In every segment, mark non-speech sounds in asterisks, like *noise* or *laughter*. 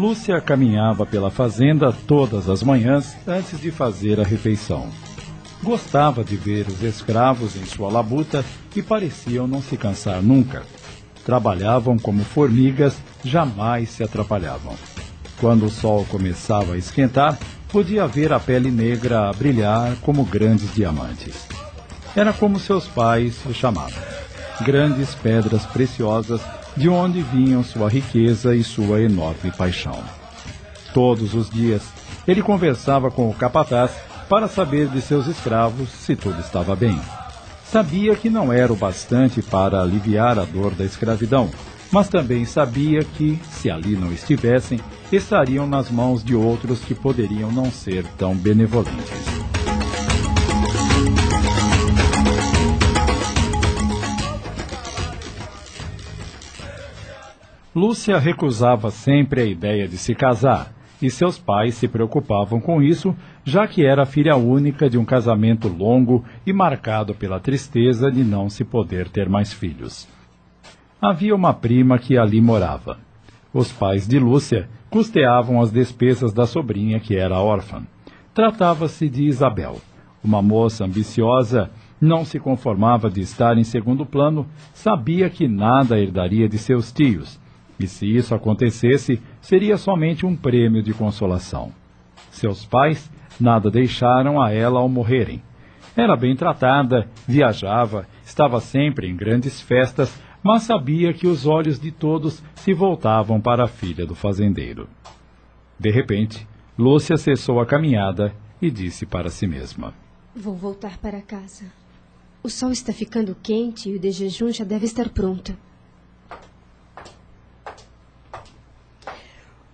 Lúcia caminhava pela fazenda todas as manhãs antes de fazer a refeição. Gostava de ver os escravos em sua labuta e pareciam não se cansar nunca. Trabalhavam como formigas, jamais se atrapalhavam. Quando o sol começava a esquentar, podia ver a pele negra a brilhar como grandes diamantes. Era como seus pais o chamavam: grandes pedras preciosas de onde vinham sua riqueza e sua enorme paixão. Todos os dias, ele conversava com o capataz para saber de seus escravos se tudo estava bem. Sabia que não era o bastante para aliviar a dor da escravidão, mas também sabia que, se ali não estivessem, estariam nas mãos de outros que poderiam não ser tão benevolentes. Lúcia recusava sempre a ideia de se casar, e seus pais se preocupavam com isso, já que era filha única de um casamento longo e marcado pela tristeza de não se poder ter mais filhos. Havia uma prima que ali morava. Os pais de Lúcia custeavam as despesas da sobrinha que era órfã. Tratava-se de Isabel, uma moça ambiciosa, não se conformava de estar em segundo plano, sabia que nada herdaria de seus tios e se isso acontecesse, seria somente um prêmio de consolação. Seus pais nada deixaram a ela ao morrerem. Era bem tratada, viajava, estava sempre em grandes festas, mas sabia que os olhos de todos se voltavam para a filha do fazendeiro. De repente, Lúcia cessou a caminhada e disse para si mesma: Vou voltar para casa. O sol está ficando quente e o de jejum já deve estar pronto.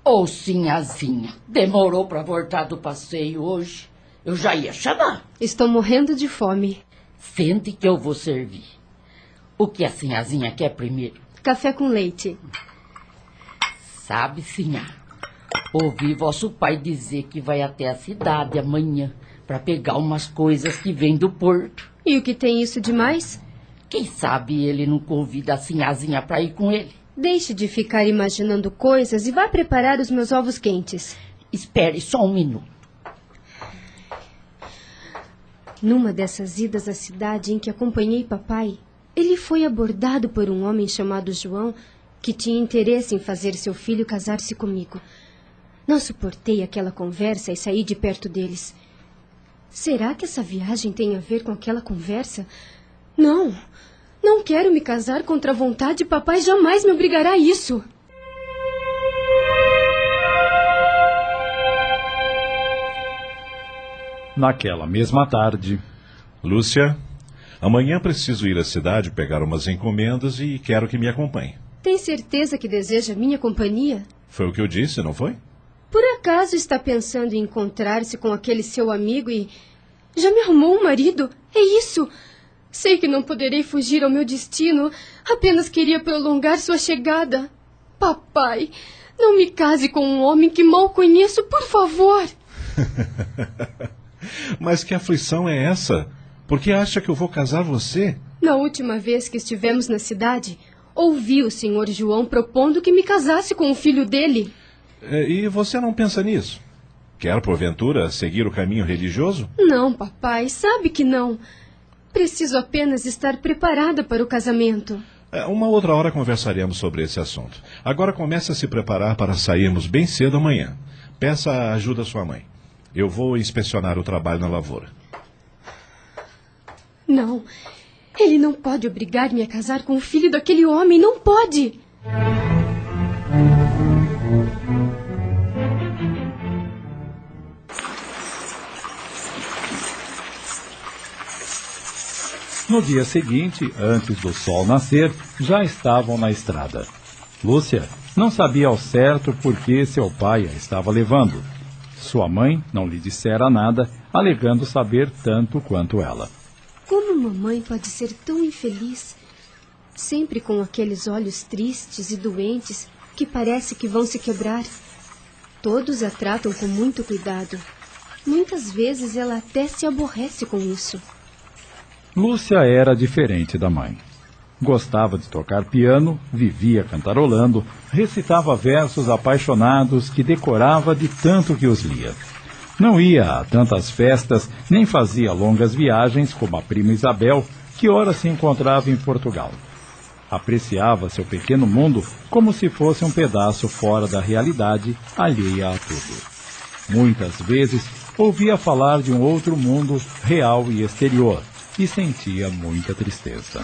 Ô, oh, sinhazinha, demorou para voltar do passeio hoje. Eu já ia chamar. Estou morrendo de fome. Sente que eu vou servir. O que a sinhazinha quer primeiro? Café com leite. Sabe, sinhá, ouvi vosso pai dizer que vai até a cidade amanhã para pegar umas coisas que vêm do porto. E o que tem isso de mais? Quem sabe ele não convida a sinhazinha para ir com ele? Deixe de ficar imaginando coisas e vá preparar os meus ovos quentes. Espere só um minuto. Numa dessas idas à cidade em que acompanhei papai, ele foi abordado por um homem chamado João que tinha interesse em fazer seu filho casar-se comigo. Não suportei aquela conversa e saí de perto deles. Será que essa viagem tem a ver com aquela conversa? Não! Não quero me casar contra a vontade. Papai jamais me obrigará a isso. Naquela mesma tarde. Lúcia, amanhã preciso ir à cidade pegar umas encomendas e quero que me acompanhe. Tem certeza que deseja minha companhia? Foi o que eu disse, não foi? Por acaso está pensando em encontrar-se com aquele seu amigo e. Já me arrumou um marido? É isso! Sei que não poderei fugir ao meu destino. Apenas queria prolongar sua chegada. Papai, não me case com um homem que mal conheço, por favor. *laughs* Mas que aflição é essa? Por que acha que eu vou casar você? Na última vez que estivemos na cidade, ouvi o senhor João propondo que me casasse com o filho dele. É, e você não pensa nisso? Quer, porventura, seguir o caminho religioso? Não, papai, sabe que não. Preciso apenas estar preparada para o casamento. É, uma outra hora conversaremos sobre esse assunto. Agora comece a se preparar para sairmos bem cedo amanhã. Peça ajuda à sua mãe. Eu vou inspecionar o trabalho na lavoura. Não. Ele não pode obrigar-me a casar com o filho daquele homem. Não pode. No dia seguinte, antes do sol nascer, já estavam na estrada. Lúcia Não sabia ao certo por que seu pai a estava levando. Sua mãe não lhe dissera nada, alegando saber tanto quanto ela. Como mamãe pode ser tão infeliz? Sempre com aqueles olhos tristes e doentes que parece que vão se quebrar. Todos a tratam com muito cuidado. Muitas vezes ela até se aborrece com isso. Lúcia era diferente da mãe. Gostava de tocar piano, vivia cantarolando, recitava versos apaixonados que decorava de tanto que os lia. Não ia a tantas festas, nem fazia longas viagens como a prima Isabel, que ora se encontrava em Portugal. Apreciava seu pequeno mundo como se fosse um pedaço fora da realidade, alheia a tudo. Muitas vezes ouvia falar de um outro mundo real e exterior e sentia muita tristeza.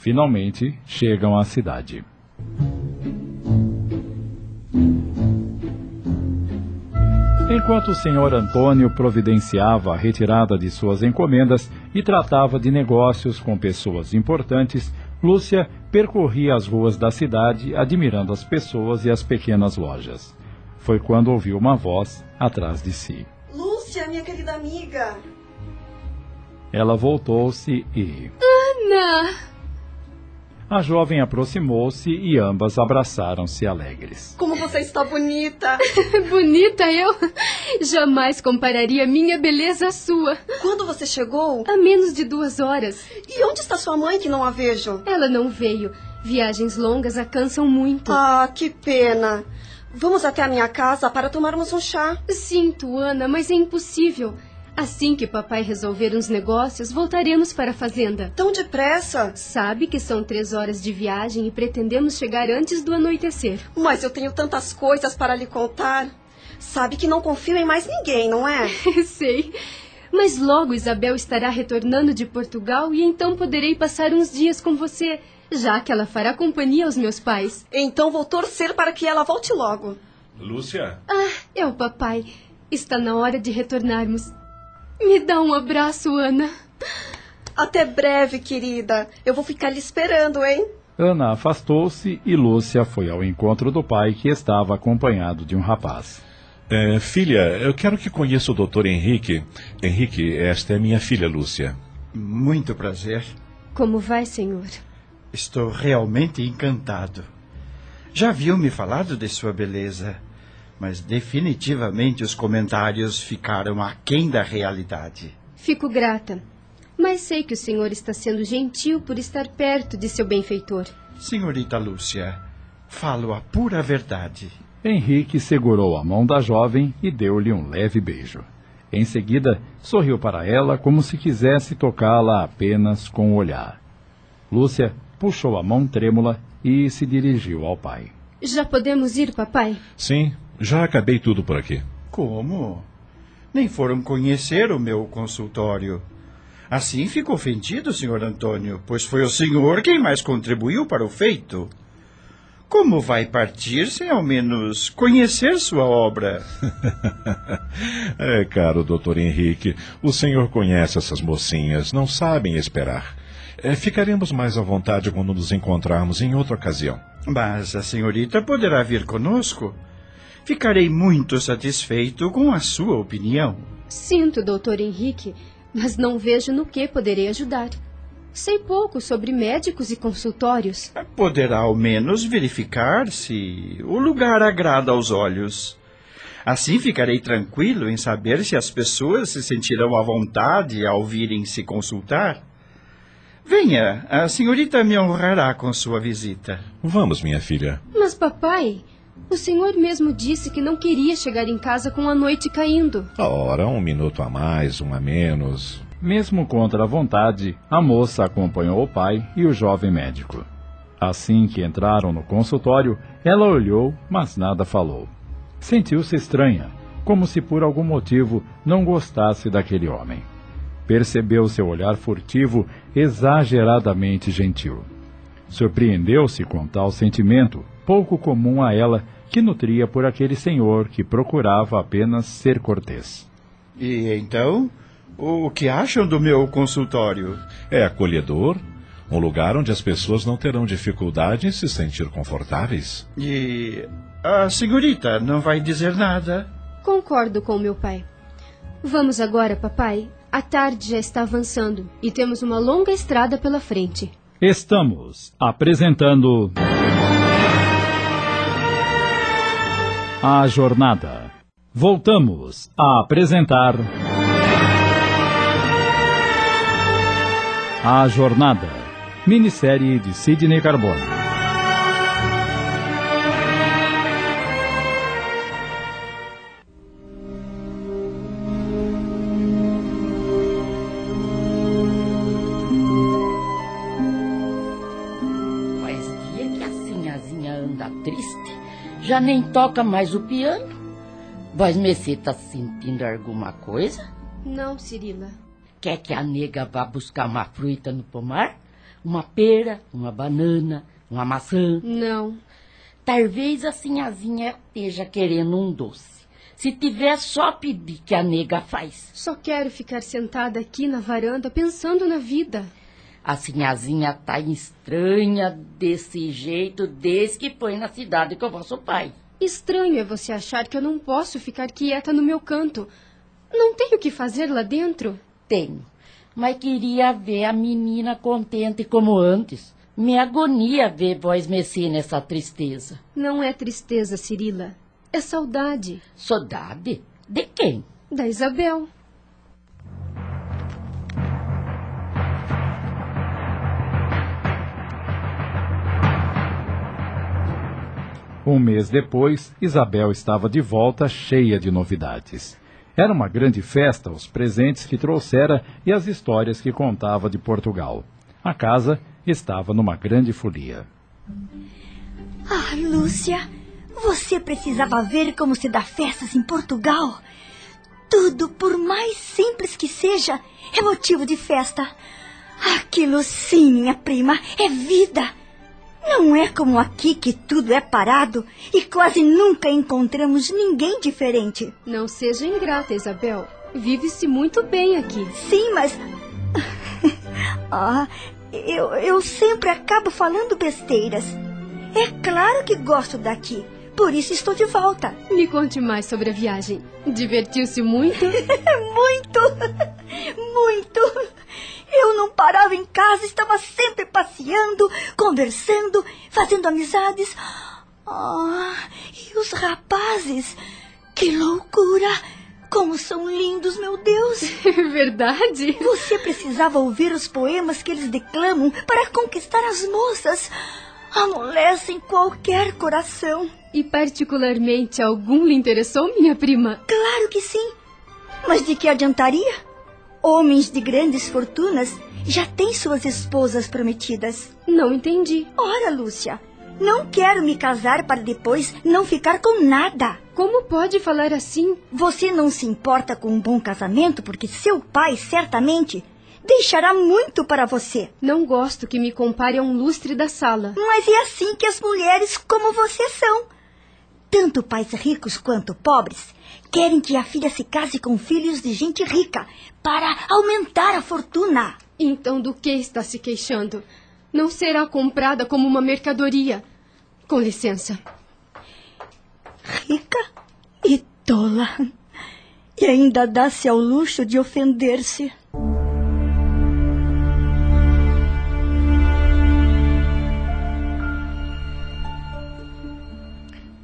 Finalmente chegam à cidade. Enquanto o senhor Antônio providenciava a retirada de suas encomendas e tratava de negócios com pessoas importantes, Lúcia percorria as ruas da cidade admirando as pessoas e as pequenas lojas. Foi quando ouviu uma voz atrás de si. Lúcia, minha querida amiga! Ela voltou-se e. Ana! A jovem aproximou-se e ambas abraçaram-se alegres. Como você está bonita! *laughs* Bonita eu? Jamais compararia minha beleza à sua. Quando você chegou? Há menos de duas horas. E onde está sua mãe que não a vejo? Ela não veio. Viagens longas a cansam muito. Ah, que pena. Vamos até a minha casa para tomarmos um chá. Sinto, Ana, mas é impossível. Assim que papai resolver uns negócios, voltaremos para a fazenda. Tão depressa? Sabe que são três horas de viagem e pretendemos chegar antes do anoitecer. Mas eu tenho tantas coisas para lhe contar. Sabe que não confio em mais ninguém, não é? *laughs* Sei. Mas logo Isabel estará retornando de Portugal e então poderei passar uns dias com você, já que ela fará companhia aos meus pais. Então vou torcer para que ela volte logo. Lúcia? Ah, é o papai. Está na hora de retornarmos. Me dá um abraço, Ana. Até breve, querida. Eu vou ficar lhe esperando, hein? Ana afastou-se e Lúcia foi ao encontro do pai, que estava acompanhado de um rapaz. É, filha, eu quero que conheça o doutor Henrique. Henrique, esta é minha filha, Lúcia. Muito prazer. Como vai, senhor? Estou realmente encantado. Já viu me falado de sua beleza, mas definitivamente os comentários ficaram aquém da realidade. Fico grata. Mas sei que o senhor está sendo gentil por estar perto de seu benfeitor. Senhorita Lúcia, falo a pura verdade. Henrique segurou a mão da jovem e deu-lhe um leve beijo. Em seguida, sorriu para ela como se quisesse tocá-la apenas com o olhar. Lúcia puxou a mão trêmula e se dirigiu ao pai. Já podemos ir, papai? Sim, já acabei tudo por aqui. Como? Nem foram conhecer o meu consultório. Assim fico ofendido, senhor Antônio, pois foi o senhor quem mais contribuiu para o feito. Como vai partir sem ao menos conhecer sua obra? *laughs* é, caro doutor Henrique, o senhor conhece essas mocinhas, não sabem esperar. É, ficaremos mais à vontade quando nos encontrarmos em outra ocasião. Mas a senhorita poderá vir conosco. Ficarei muito satisfeito com a sua opinião. Sinto, doutor Henrique, mas não vejo no que poderei ajudar. Sei pouco sobre médicos e consultórios. Poderá ao menos verificar se o lugar agrada aos olhos. Assim ficarei tranquilo em saber se as pessoas se sentirão à vontade ao virem se consultar. Venha, a senhorita me honrará com sua visita. Vamos, minha filha. Mas, papai, o senhor mesmo disse que não queria chegar em casa com a noite caindo. Ora, um minuto a mais, um a menos. Mesmo contra a vontade, a moça acompanhou o pai e o jovem médico. Assim que entraram no consultório, ela olhou, mas nada falou. Sentiu-se estranha, como se por algum motivo não gostasse daquele homem. Percebeu seu olhar furtivo, exageradamente gentil. Surpreendeu-se com tal sentimento, pouco comum a ela, que nutria por aquele senhor que procurava apenas ser cortês. E então, O que acham do meu consultório? É acolhedor, um lugar onde as pessoas não terão dificuldade em se sentir confortáveis. E a senhorita não vai dizer nada? Concordo com meu pai. Vamos agora, papai. A tarde já está avançando e temos uma longa estrada pela frente. Estamos apresentando. A jornada. Voltamos a apresentar. A jornada. Minissérie de Sidney Carbone. Já nem toca mais o piano. Voz Messê tá sentindo alguma coisa? Não, Cirila. Quer que a nega vá buscar uma fruta no pomar? Uma pera, uma banana, uma maçã? Não. Talvez a sinhazinha esteja querendo um doce. Se tiver, só pedir que a nega faz. Só quero ficar sentada aqui na varanda pensando na vida. A sinhazinha tá estranha desse jeito desde que foi na cidade com o vosso pai. Estranho é você achar que eu não posso ficar quieta no meu canto. Não tenho o que fazer lá dentro. Tenho, mas queria ver a menina contente como antes. Me agonia ver vós mexer nessa tristeza. Não é tristeza, Cirila. É saudade. Saudade? De quem? Da Isabel. Um mês depois, Isabel estava de volta cheia de novidades. Era uma grande festa, os presentes que trouxera e as histórias que contava de Portugal. A casa estava numa grande folia. Ah, Lúcia, você precisava ver como se dá festas em Portugal. Tudo, por mais simples que seja, é motivo de festa. Aquilo sim, minha prima, é vida. Não é como aqui que tudo é parado e quase nunca encontramos ninguém diferente. Não seja ingrata, Isabel. Vive-se muito bem aqui. Sim, mas. *laughs* ah, eu, eu sempre acabo falando besteiras. É claro que gosto daqui. Por isso estou de volta. Me conte mais sobre a viagem. Divertiu-se muito? *laughs* muito! *laughs* Muito! Eu não parava em casa, estava sempre passeando, conversando, fazendo amizades. Ah, e os rapazes? Que loucura! Como são lindos, meu Deus! *laughs* Verdade? Você precisava ouvir os poemas que eles declamam para conquistar as moças. Amolecem qualquer coração. E particularmente algum lhe interessou, minha prima? Claro que sim. Mas de que adiantaria? Homens de grandes fortunas já têm suas esposas prometidas. Não entendi. Ora, Lúcia, não quero me casar para depois não ficar com nada. Como pode falar assim? Você não se importa com um bom casamento porque seu pai certamente deixará muito para você. Não gosto que me compare a um lustre da sala. Mas é assim que as mulheres como você são. Tanto pais ricos quanto pobres querem que a filha se case com filhos de gente rica para aumentar a fortuna. Então do que está se queixando? Não será comprada como uma mercadoria. Com licença. Rica e tola. E ainda dá-se ao luxo de ofender-se.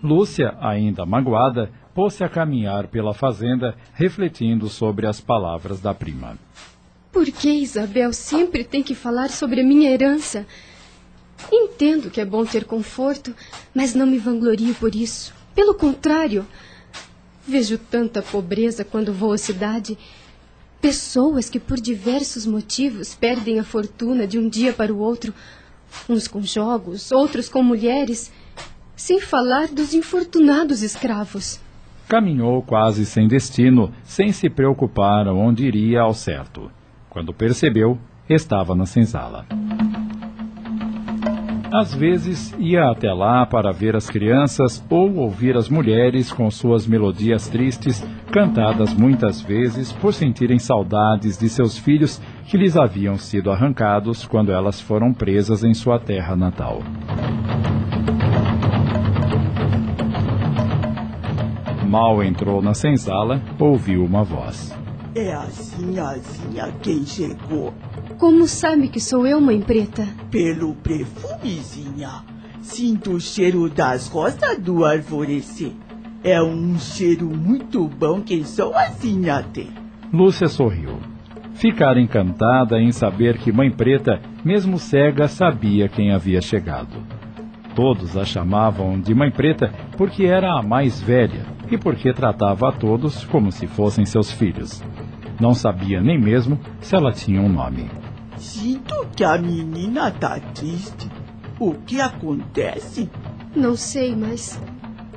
Lúcia, ainda magoada, pôs-se a caminhar pela fazenda, refletindo sobre as palavras da prima. Por que Isabel sempre tem que falar sobre a minha herança? Entendo que é bom ter conforto, mas não me vanglorio por isso. Pelo contrário, vejo tanta pobreza quando vou à cidade. Pessoas que por diversos motivos perdem a fortuna de um dia para o outro, uns com jogos, outros com mulheres, sem falar dos infortunados escravos. Caminhou quase sem destino, sem se preocupar onde iria ao certo. Quando percebeu, estava na senzala. Às vezes ia até lá para ver as crianças ou ouvir as mulheres com suas melodias tristes, cantadas muitas vezes por sentirem saudades de seus filhos que lhes haviam sido arrancados quando elas foram presas em sua terra natal. Mal entrou na senzala, ouviu uma voz. É a sinhazinha quem chegou. Como sabe que sou eu, mãe preta? Pelo perfumezinha. Sinto o cheiro das rosas do alvorecer. É um cheiro muito bom que só a sinha tem. Lúcia sorriu. Ficara encantada em saber que Mãe Preta, mesmo cega, sabia quem havia chegado. Todos a chamavam de Mãe Preta porque era a mais velha e porque tratava a todos como se fossem seus filhos. Não sabia nem mesmo se ela tinha um nome. Sinto que a menina tá triste. O que acontece? Não sei, mas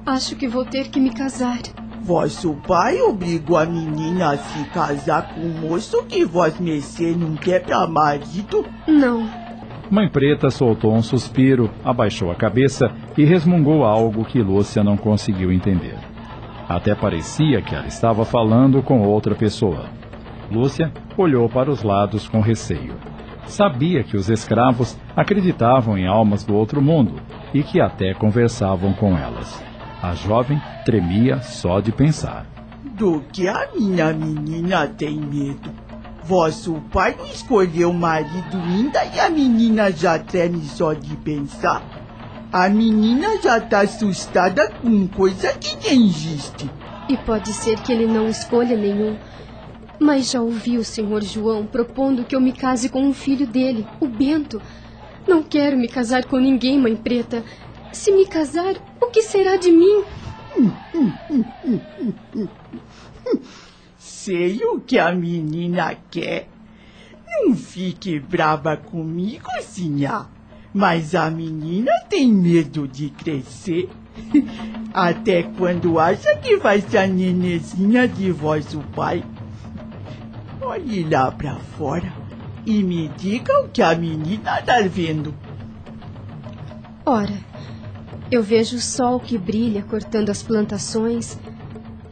acho que vou ter que me casar. Vosso pai obrigou a menina a se casar com o moço que vós mercê não quer pra marido? Não. Mãe Preta soltou um suspiro, abaixou a cabeça e resmungou algo que Lúcia não conseguiu entender. Até parecia que ela estava falando com outra pessoa. Lúcia olhou para os lados com receio. Sabia que os escravos acreditavam em almas do outro mundo e que até conversavam com elas. A jovem tremia só de pensar. Do que a minha menina tem medo? Vosso pai não escolheu marido ainda e a menina já treme só de pensar. A menina já tá assustada com coisa que nem existe. E pode ser que ele não escolha nenhum. Mas já ouvi o senhor João propondo que eu me case com um filho dele, o Bento. Não quero me casar com ninguém, mãe preta. Se me casar, o que será de mim? *laughs* Sei o que a menina quer. Não fique brava comigo, sinhá. Mas a menina tem medo de crescer. *laughs* Até quando acha que vai ser a nenezinha de vosso pai. Olhe lá pra fora e me diga o que a menina tá vendo. Ora, eu vejo o sol que brilha cortando as plantações.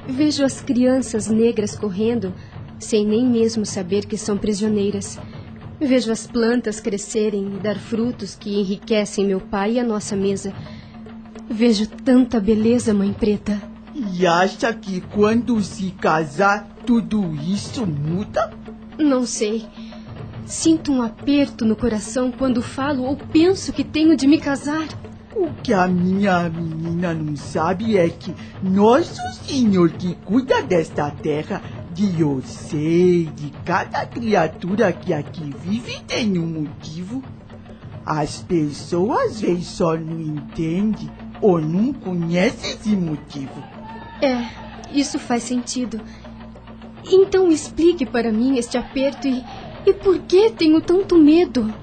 Vejo as crianças negras correndo, sem nem mesmo saber que são prisioneiras. Vejo as plantas crescerem e dar frutos que enriquecem meu pai e a nossa mesa. Vejo tanta beleza, mãe preta. E acha que quando se casar tudo isso muda? Não sei. Sinto um aperto no coração quando falo ou penso que tenho de me casar. O que a minha menina não sabe é que nosso Senhor que cuida desta terra de você e de cada criatura que aqui vive tem um motivo. As pessoas às vezes só não entendem ou não conhecem esse motivo. É, isso faz sentido. Então explique para mim este aperto e, e por que tenho tanto medo?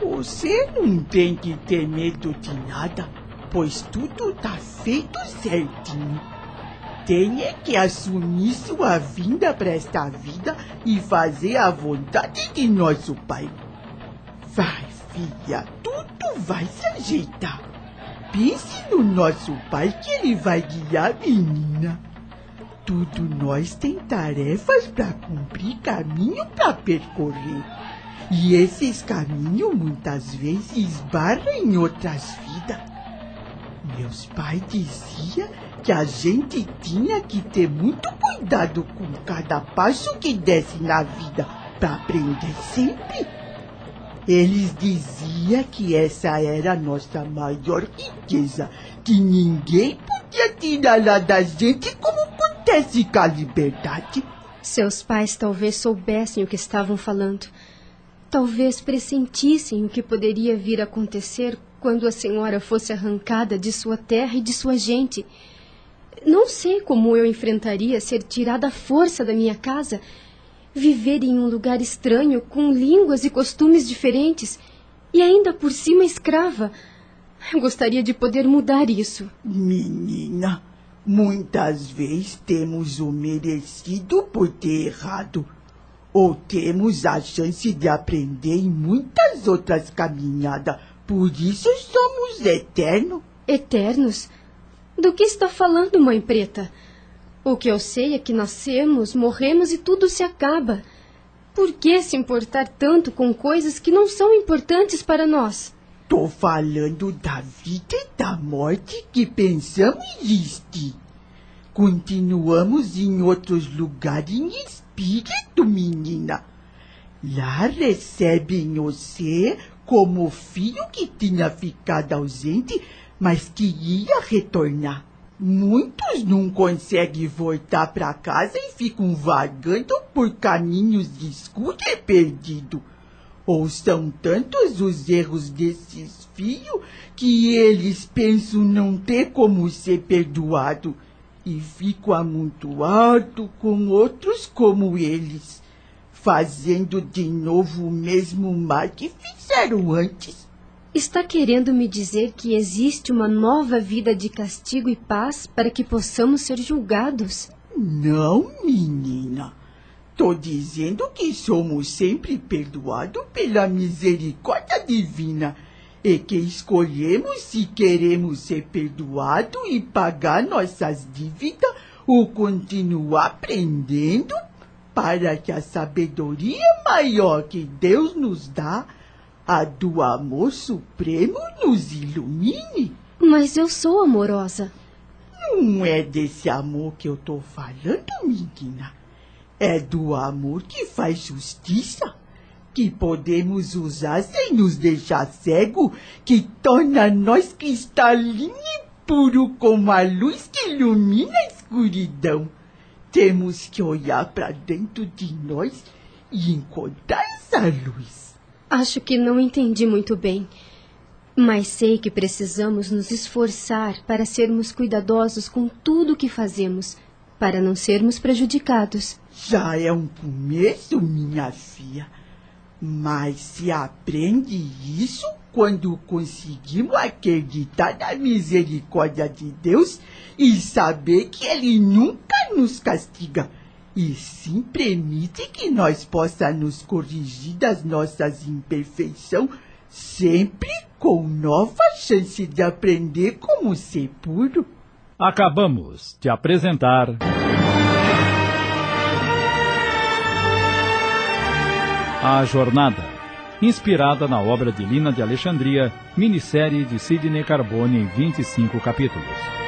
Você não tem que ter medo de nada, pois tudo tá feito certinho. Tenha que assumir sua vinda para esta vida e fazer a vontade de nosso Pai. Vai, filha, tudo vai se ajeitar. Pense no nosso Pai que ele vai guiar a menina. Tudo nós tem tarefas para cumprir, caminho para percorrer. E esses caminhos muitas vezes esbarram em outras vidas. Meus pais diziam que a gente tinha que ter muito cuidado com cada passo que desce na vida para aprender sempre. Eles diziam que essa era a nossa maior riqueza, que ninguém podia tirar lá da gente como acontece com a liberdade. Seus pais talvez soubessem o que estavam falando. Talvez pressentissem o que poderia vir a acontecer quando a senhora fosse arrancada de sua terra e de sua gente. Não sei como eu enfrentaria ser tirada à força da minha casa, viver em um lugar estranho, com línguas e costumes diferentes, e ainda por cima escrava. Eu gostaria de poder mudar isso. Menina, muitas vezes temos o merecido por ter errado. Ou temos a chance de aprender em muitas outras caminhadas Por isso somos eternos. Eternos? Do que está falando, mãe preta? O que eu sei é que nascemos, morremos e tudo se acaba. Por que se importar tanto com coisas que não são importantes para nós? Tô falando da vida e da morte que pensamos existe. Continuamos em outros lugares em espírito, menina. Lá recebem você como filho que tinha ficado ausente, mas que ia retornar. Muitos não conseguem voltar para casa e ficam vagando por caminhos escuros e perdidos. Ou são tantos os erros desses filhos que eles pensam não ter como ser perdoado e ficam amontoados com outros como eles, fazendo de novo o mesmo mal que fizeram antes. Está querendo me dizer que existe uma nova vida de castigo e paz para que possamos ser julgados? Não, menina. Tô dizendo que somos sempre perdoados pela misericórdia divina e que escolhemos se queremos ser perdoados e pagar nossas dívidas ou continuar aprendendo para que a sabedoria maior que Deus nos dá, a do amor supremo, nos ilumine. Mas eu sou amorosa. Não é desse amor que eu tô falando, menina. É do amor que faz justiça, que podemos usar sem nos deixar cego, que torna nós cristalino e puro como a luz que ilumina a escuridão. Temos que olhar para dentro de nós e encontrar essa luz. Acho que não entendi muito bem. Mas sei que precisamos nos esforçar para sermos cuidadosos com tudo o que fazemos, para não sermos prejudicados. Já é um começo, minha filha. Mas se aprende isso quando conseguimos acreditar na misericórdia de Deus e saber que Ele nunca nos castiga, e sim permite que nós possamos nos corrigir das nossas imperfeições, sempre com nova chance de aprender como ser puro. Acabamos de apresentar. A Jornada, inspirada na obra de Lina de Alexandria, minissérie de Sidney Carbone em 25 capítulos.